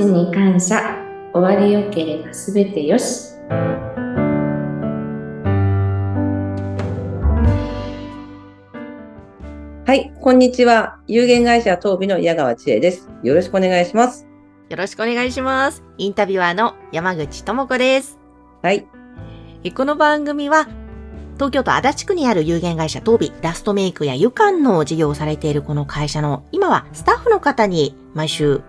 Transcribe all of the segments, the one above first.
ちに感謝。終わりよければすべてよし。はい、こんにちは。有限会社東美の矢川千恵です。よろしくお願いします。よろしくお願いします。インタビュアーの山口智子です。はい、えこの番組は、東京都足立区にある有限会社東美ラストメイクや湯館の事業をされているこの会社の、今はスタッフの方に毎週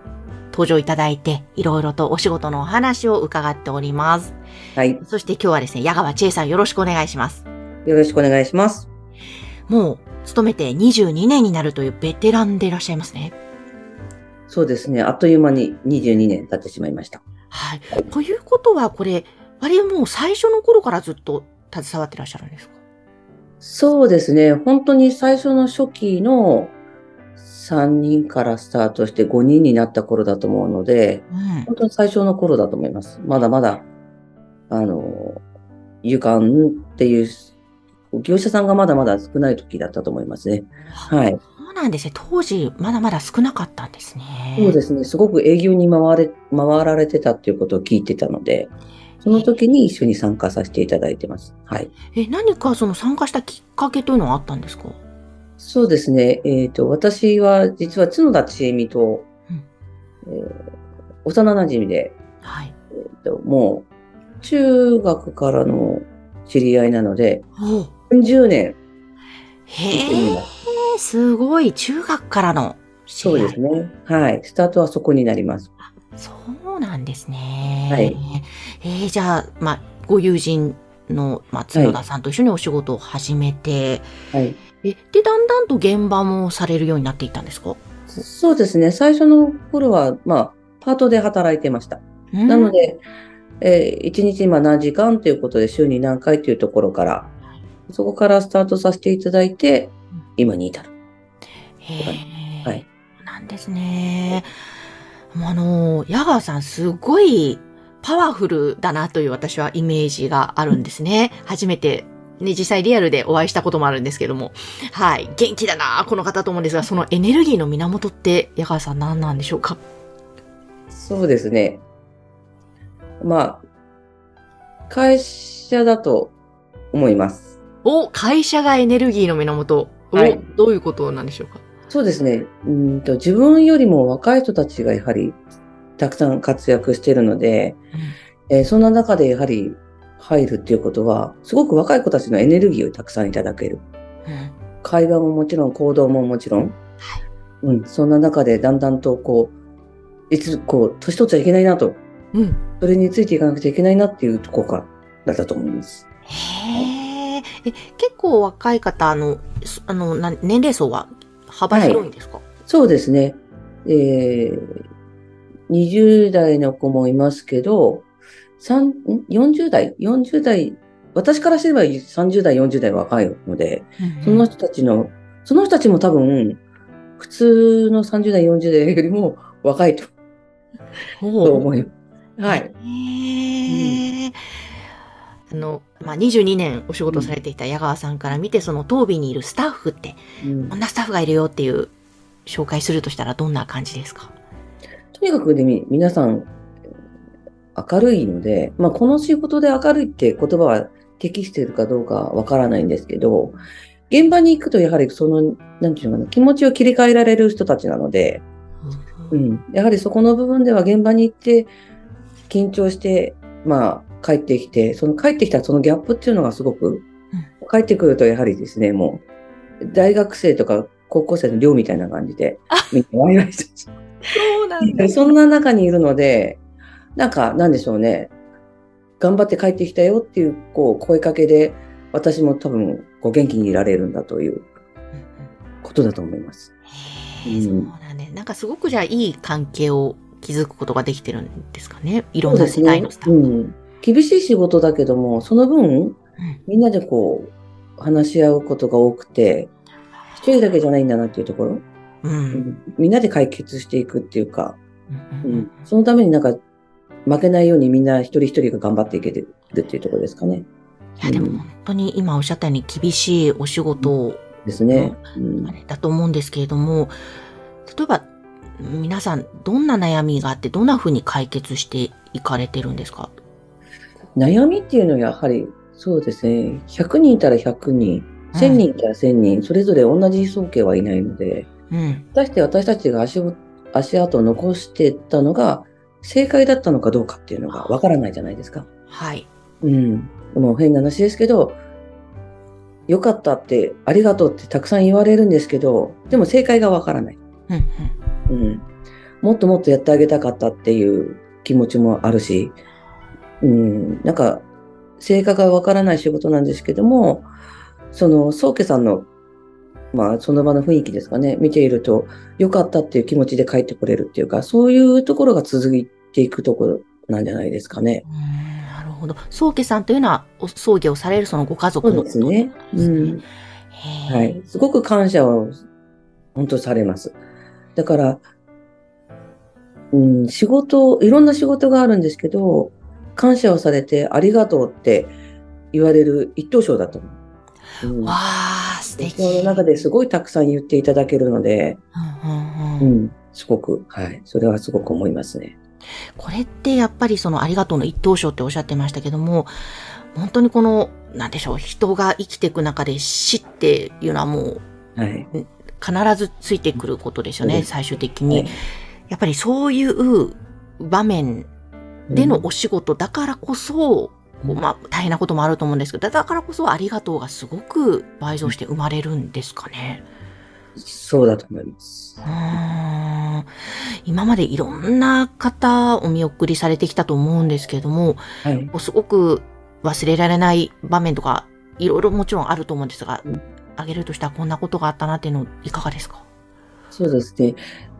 登場いただいて、いろいろとお仕事のお話を伺っております。はい、そして今日はですね、矢川千恵さんよろしくお願いします。よろしくお願いします。もう、勤めて22年になるというベテランでいらっしゃいますね。そうですね、あっという間に22年経ってしまいました。はい。ということは、これ、割ともう最初の頃からずっと携わってらっしゃるんですか？そうですね、本当に最初の初期の3人からスタートして5人になった頃だと思うので、うん。本当に最初の頃だと思います。まだまだ、あの、湯館っていう業者さんがまだまだ少ない時だったと思いますね。はい。そうなんですね。当時、まだまだ少なかったんですね。そうですね。すごく営業に回れ、回られてたっていうことを聞いてたので、その時に一緒に参加させていただいてます。はい。え、何かその参加したきっかけというのはあったんですか？そうですね。えっ、と、私は実は角田千恵美と、うんえー幼馴染で、はい。えーと、もう中学からの知り合いなので、お40年へえ、すごい。中学からの知そうり合いですね。はい。スタートはそこになります。そうなんですね。はい。えーじゃあ、まあ、ご友人の、まあ、角田さんと一緒にお仕事を始めて、はい。え、で、だんだんと現場もされるようになっていったんですか？そうですね。最初の頃は、まあ、パートで働いてました。なの、で、えー、1日今何時間ということで週に何回というところから、そこからスタートさせていただいて、今に至る。へえ、はい。なんですね。もうあの、矢川さんすごいパワフルだなという私はイメージがあるんですね。初めて、ね、実際リアルでお会いしたこともあるんですけども。はい。元気だなこの方と思うんですが、そのエネルギーの源って矢川さん何なんでしょうか？そうですね。まあ、会社だと思います。お、会社がエネルギーの源。おはいどういうことなんでしょうか？そうですね。うーんと自分よりも若い人たちがやはりたくさん活躍しているので、えーそんな中でやはり入るっていうことは、すごく若い子たちのエネルギーをたくさんいただける。うん会話ももちろん、行動ももちろん。うん、そんな中でだんだんとこう、いつ、こう、年取っちゃいけないなと、うん。それについていかなくちゃいけないなっていうところからだったと思います。へえ。え、結構若い方、あの、すあの、な年齢層は幅広いんですか、そうですね。えー、20代の子もいますけど、40代 ?40 代、私からすれば30代、40代若いので、その人たちの、その人たちも多分、普通の30代、40代よりも若いと。おと思います。はい。へえ。あの、まあ、22年お仕事されていた矢川さんから見て、その当備にいるスタッフって、うん。こんなスタッフがいるよっていう紹介するとしたらどんな感じですか？とにかくでみ皆さん明るいので、まあ、この仕事で明るいって言葉は適しているかどうかわからないんですけど、現場に行くとやはりその、なんていうのかな、気持ちを切り替えられる人たちなので、うん、やはりそこの部分では現場に行って緊張して、まあ、帰ってきて、その帰ってきたそのギャップっていうのがすごく、帰ってくるとやはりですね、もう、大学生とか高校生の寮みたいな感じで、みんなワイワイして そうなんでそんな中にいるので、なんか、なんでしょうね。頑張って帰ってきたよっていう、こう、声かけで、私も多分、こう、元気にいられるんだということだと思います。うんそうなんです。なんかすごくじゃあいい関係を築くことができてるんですかね。いろんな世代のスタッフ。うん。厳しい仕事だけども、その分、うんみんなでこう、話し合うことが多くて、一人だけじゃないんだなっていうところ、う。うんんみんなで解決していくっていうか、ううんん、そのためになんか、負けないようにみんな一人一人が頑張っていけてるっていうところですかね。いや、でも本当に今おっしゃったように厳しいお仕事ですね。うんあれだと思うんですけれども、例えば、皆さんどんな悩みがあってどんな風に解決していかれてるんですか？悩みっていうのはやはり、そうですね、100人いたら100人、1000人いたら1000人、それぞれ同じ総計はいないので、うん。果たして私たちが足を足跡を残してたのが正解だったのかどうかっていうのがわからないじゃないですか。はい。うん。もう変な話ですけど、よかったって、ありがとうってたくさん言われるんですけど、でも正解がわからない。うんうん。もっともっとやってあげたかったっていう気持ちもあるし、うん。なんか、正解がわからない仕事なんですけども、その、宗家さんの、まあ、その場の雰囲気ですかね、見ていると、よかったっていう気持ちで帰ってこれるっていうか、そういうところが続いていくところなんじゃないですかね。なるほど。宗家さんというのはお葬儀をされるそのご家族のですね。ですねうん。はい。すごく感謝を、本当されます。だから、うん、仕事、いろんな仕事があるんですけど、感謝をされてありがとうって言われる一等賞だと思う。うんわあ、素敵。その中ですごいたくさん言っていただけるので、うんうんすごく、はい。それはすごく思いますね。これってやっぱりそのありがとうの一等賞っておっしゃってましたけども、本当にこの、なんでしょう、人が生きていく中で死っていうのはもうはい。必ずついてくることですよね、そうです最終的に。はいやっぱりそういう場面でのお仕事だからこそ、まあ大変なこともあると思うんですけど、だからこそありがとうがすごく倍増して生まれるんですかね。そうだと思います今までいろんな方お見送りされてきたと思うんですけれども、はい。すごく忘れられない場面とか、いろいろもちろんあると思うんですがうん、挙げるとしたらこんなことがあったなっていうのいかがですか？そうですね。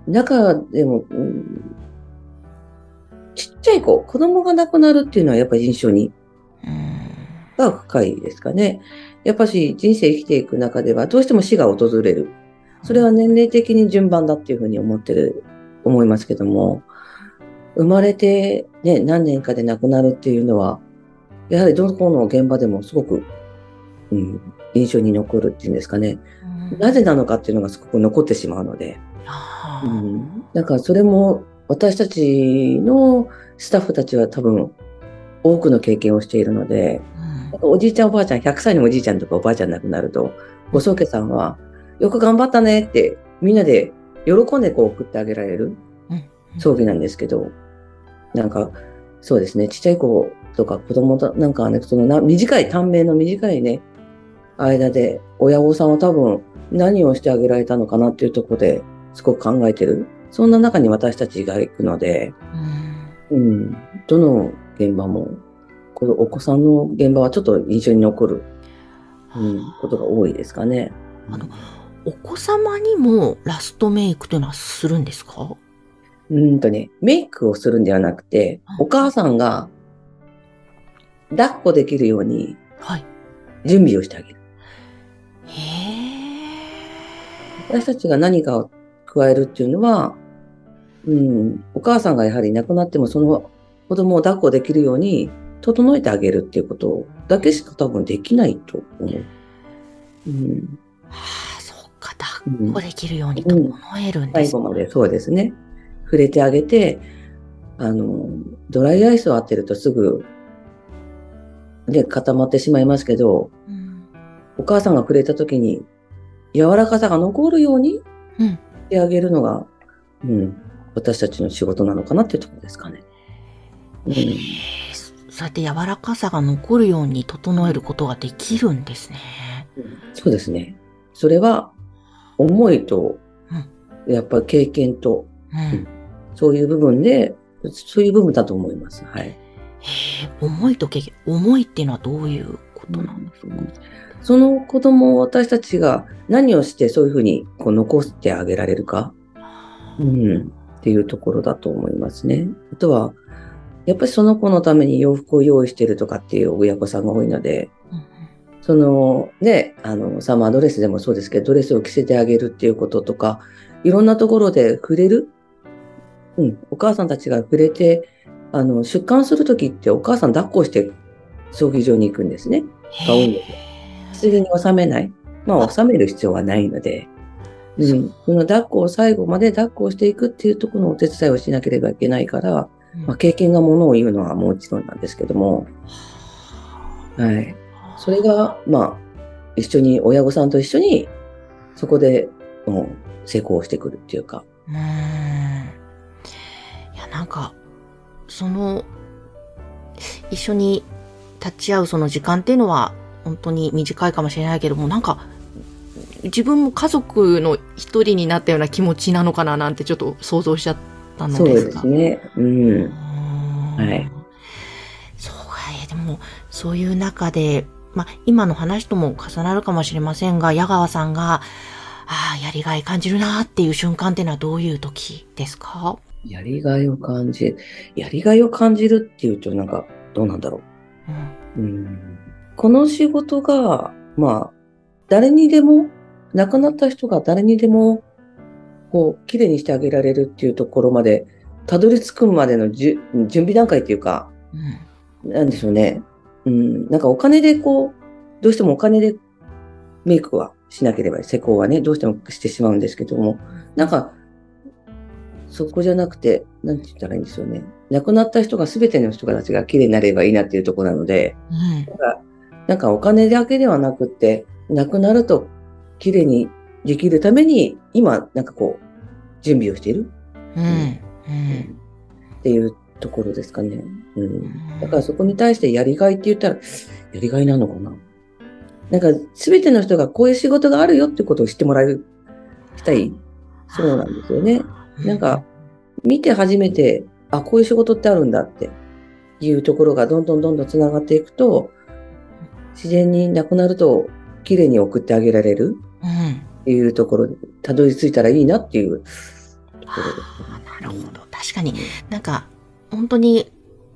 中でも、うんちっちゃい子、子供が亡くなるっていうのはやっぱり印象に。が深いですかね。やっぱし人生生きていく中ではどうしても死が訪れる。それは年齢的に順番だっていうふうに思ってる、思いますけども、生まれてね、何年かで亡くなるっていうのは、やはりどこの現場でもすごく、うん、印象に残るっていうんですかね。なぜなのかっていうのがすごく残ってしまうので。うん。だからそれも私たちのスタッフたちは多分多くの経験をしているので、うんおじいちゃんおばあちゃん、100歳のおじいちゃんとかおばあちゃん亡くなると、ご宗家さんは、よく頑張ったねって、みんなで喜んでこう送ってあげられるうん。葬儀なんですけど、なんか、そうですね、ちっちゃい子とか子供となんかね、そのな短い、短命の短いね、間で、親御さんは多分何をしてあげられたのかなっていうところですごく考えてる。そんな中に私たちが行くので、うん。うん、どの現場も、このお子さんの現場はちょっと印象に残る、うん、ことが多いですかね。あのお子様にもラストメイクというのはするんですか？うんとね、メイクをするんではなくて、お母さんが抱っこできるようにはい。準備をしてあげる。へえ。私たちが何かを加えるっていうのは、うん、お母さんがやはり亡くなってもその子供を抱っこできるように整えてあげるっていうことだけしか多分できないと思う。うん、はあ、そっか、うん。抱っこできるように整えるんですか、最後までそうですね。触れてあげて、あの、ドライアイスを当てるとすぐ、で、固まってしまいますけど、うん。お母さんが触れた時に、柔らかさが残るようにうんしてあげるのが、うん、私たちの仕事なのかなっていうところですかね。うん、そそうやって柔らかさが残るように整えることができるんですね。そうですね。それは、思いと、やっぱり経験と、うん。そういう部分で、そういう部分だと思います。はい。思いと経験、思いっていうのはどういうことなんですか、その子供を私たちが何をしてそういうふうにこう残してあげられるか、うん、っていうところだと思いますね。あとは、やっぱりその子のために洋服を用意してるとかっていう親御さんが多いので、そのね、あの、サマードレスでもそうですけど、ドレスを着せてあげるっていうこととか、いろんなところで触れる。うん、お母さんたちが触れて、あの、出棺するときってお母さん抱っこして葬儀場に行くんですね。が多いんですよ。棺に収めない。まあ、収める必要はないので、うん。その抱っこを最後まで抱っこしていくっていうところのお手伝いをしなければいけないから、まあ、経験がものを言うのはもちろんなんですけども、はい。それが、まあ、一緒に、親御さんと一緒に、そこで、もう、成功してくるっていうか。うーん。いや、なんか、その、一緒に立ち会うその時間っていうのは、本当に短いかもしれないけども、なんか、自分も家族の一人になったような気持ちなのかななんてちょっと想像しちゃったのそうですが。ですね。うん。はいそうか、えーでも、そういう中で、まあ、今の話とも重なるかもしれませんが、矢川さんが、ああ、やりがい感じるなっていう瞬間っていうのはどういう時ですか？やりがいを感じる。やりがいを感じるっていうと、なんか、どうなんだろうん。う。うん。この仕事が、まあ、誰にでも、亡くなった人が誰にでも、こう、綺麗にしてあげられるっていうところまで、たどり着くまでの準備段階っていうか、うん。なんでしょうね。うん、なんかお金でこう、どうしてもお金でメイクはしなければ、施工はね、どうしてもしてしまうんですけども、なんか、そこじゃなくて、なんて言ったらいいんですよね。亡くなった人が全ての人たちが綺麗になればいいなっていうところなので、うん。なんかなんかお金だけではなくって、亡くなると綺麗にできるために、今、なんかこう、準備をしている？うん。うん。っていうところですかね。うん。だからそこに対してやりがいって言ったら、やりがいなのかな？なんか、すべての人がこういう仕事があるよってことを知ってもらいたい。そうなんですよね。なんか、見て初めて、あ、こういう仕事ってあるんだっていうところがどんどんどんどん繋がっていくと、自然になくなると、綺麗に送ってあげられるうん。いうところにたどり着いたらいいなっていう。ところなるほど。確かになんか、本当に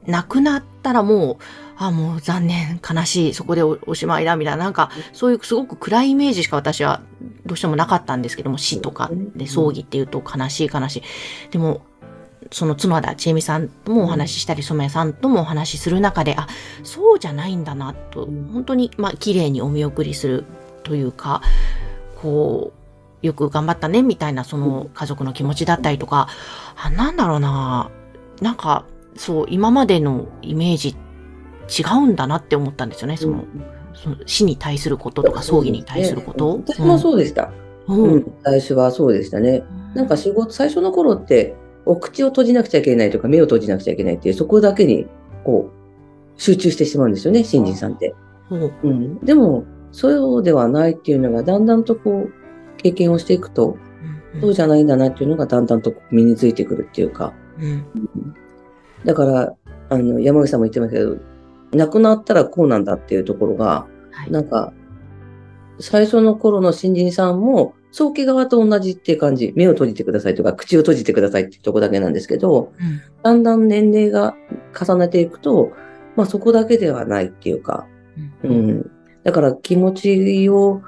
亡くなったらもう、あ、もう残念、悲しい、そこでおおしまいだ、みたいな、なんか、そういうすごく暗いイメージしか私はどうしてもなかったんですけども、死とかで葬儀っていうと悲しい悲しい。でも、その角田千恵美さんともお話ししたり、染谷さんともお話しする中で、あ、そうじゃないんだな、と、うん。本当に、まあ、綺麗にお見送りするというか、こう、よく頑張ったね、みたいな、その家族の気持ちだったりとか、あ、なんだろうな、なんか、そう、今までのイメージ違うんだなって思ったんですよね、その、その死に対することとか葬儀に対すること。私もそうでした。うん。ううんん、最初はそうでしたね。なんか仕事、最初の頃って、お口を閉じなくちゃいけないとか、目を閉じなくちゃいけないっていう、そこだけに、こう、集中してしまうんですよね、新人さんって。うんうん。でも、そうではないっていうのが、だんだんとこう、経験をしていくと、そうじゃないんだなっていうのが、だんだんと身についてくるっていうか。うん。だから、あの、山口さんも言ってましたけど、亡くなったらこうなんだっていうところが、はいなんか、最初の頃の新人さんも、早期側と同じっていう感じ。目を閉じてくださいとか、口を閉じてくださいっていうとこだけなんですけど、うんだんだん年齢が重ねていくと、まあそこだけではないっていうか、ううんん。だから気持ちを、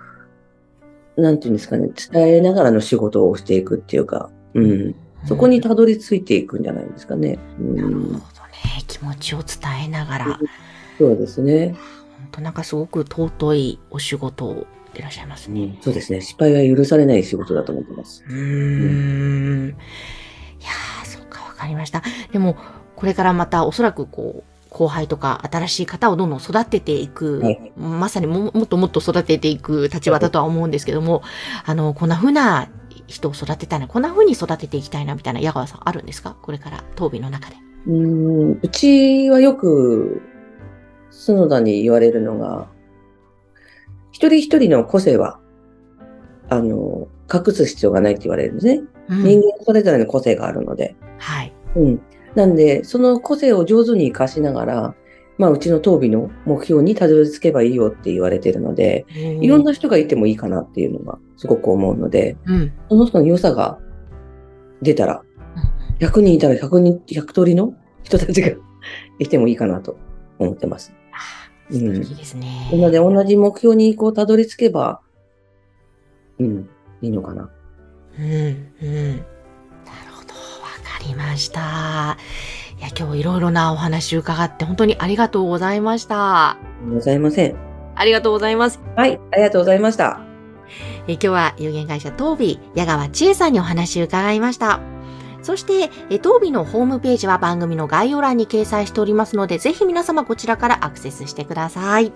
なんていうんですかね、伝えながらの仕事をしていくっていうか、うん。そこにたどり着いていくんじゃないですかね。うん。なるほどね。気持ちを伝えながら、本そうですね。当なんかすごく尊いお仕事をいらっしゃいますね。そうですね。失敗は許されない仕事だと思ってます。うーん。いやー、そうか、わかりました。でも、これからまたおそらくこう、後輩とか新しい方をどんどん育てていく、はいまさにももっともっと育てていく立場だとは思うんですけども、あの、こんな風な人を育てたいな、こんな風に育てていきたいな、みたいな、矢川さんあるんですか？これから、当備の中で。うーん、うちはよく、角田に言われるのが、一人一人の個性は、あの、隠す必要がないって言われるんですね。うん人間それぞれの個性があるので。はい。うん。なんで、その個性を上手に活かしながら、まあ、うちの当備の目標にたどり着けばいいよって言われてるので、いろんな人がいてもいいかなっていうのがすごく思うので、うん。その人の良さが出たら、100人いたら100人、100通りの人たちが いてもいいかなと思ってます。あー素敵ですね。なので、同じ目標にこうたどり着けば、うん、いいのかな。うん、うん。りました。いや、今日いろいろなお話伺って本当にありがとうございました。ございません。ありがとうございます。はい、ありがとうございました。え今日は有限会社東美矢川千恵さんにお話を伺いました。そして、え東美のホームページは番組の概要欄に掲載しておりますので、ぜひ皆様こちらからアクセスしてください。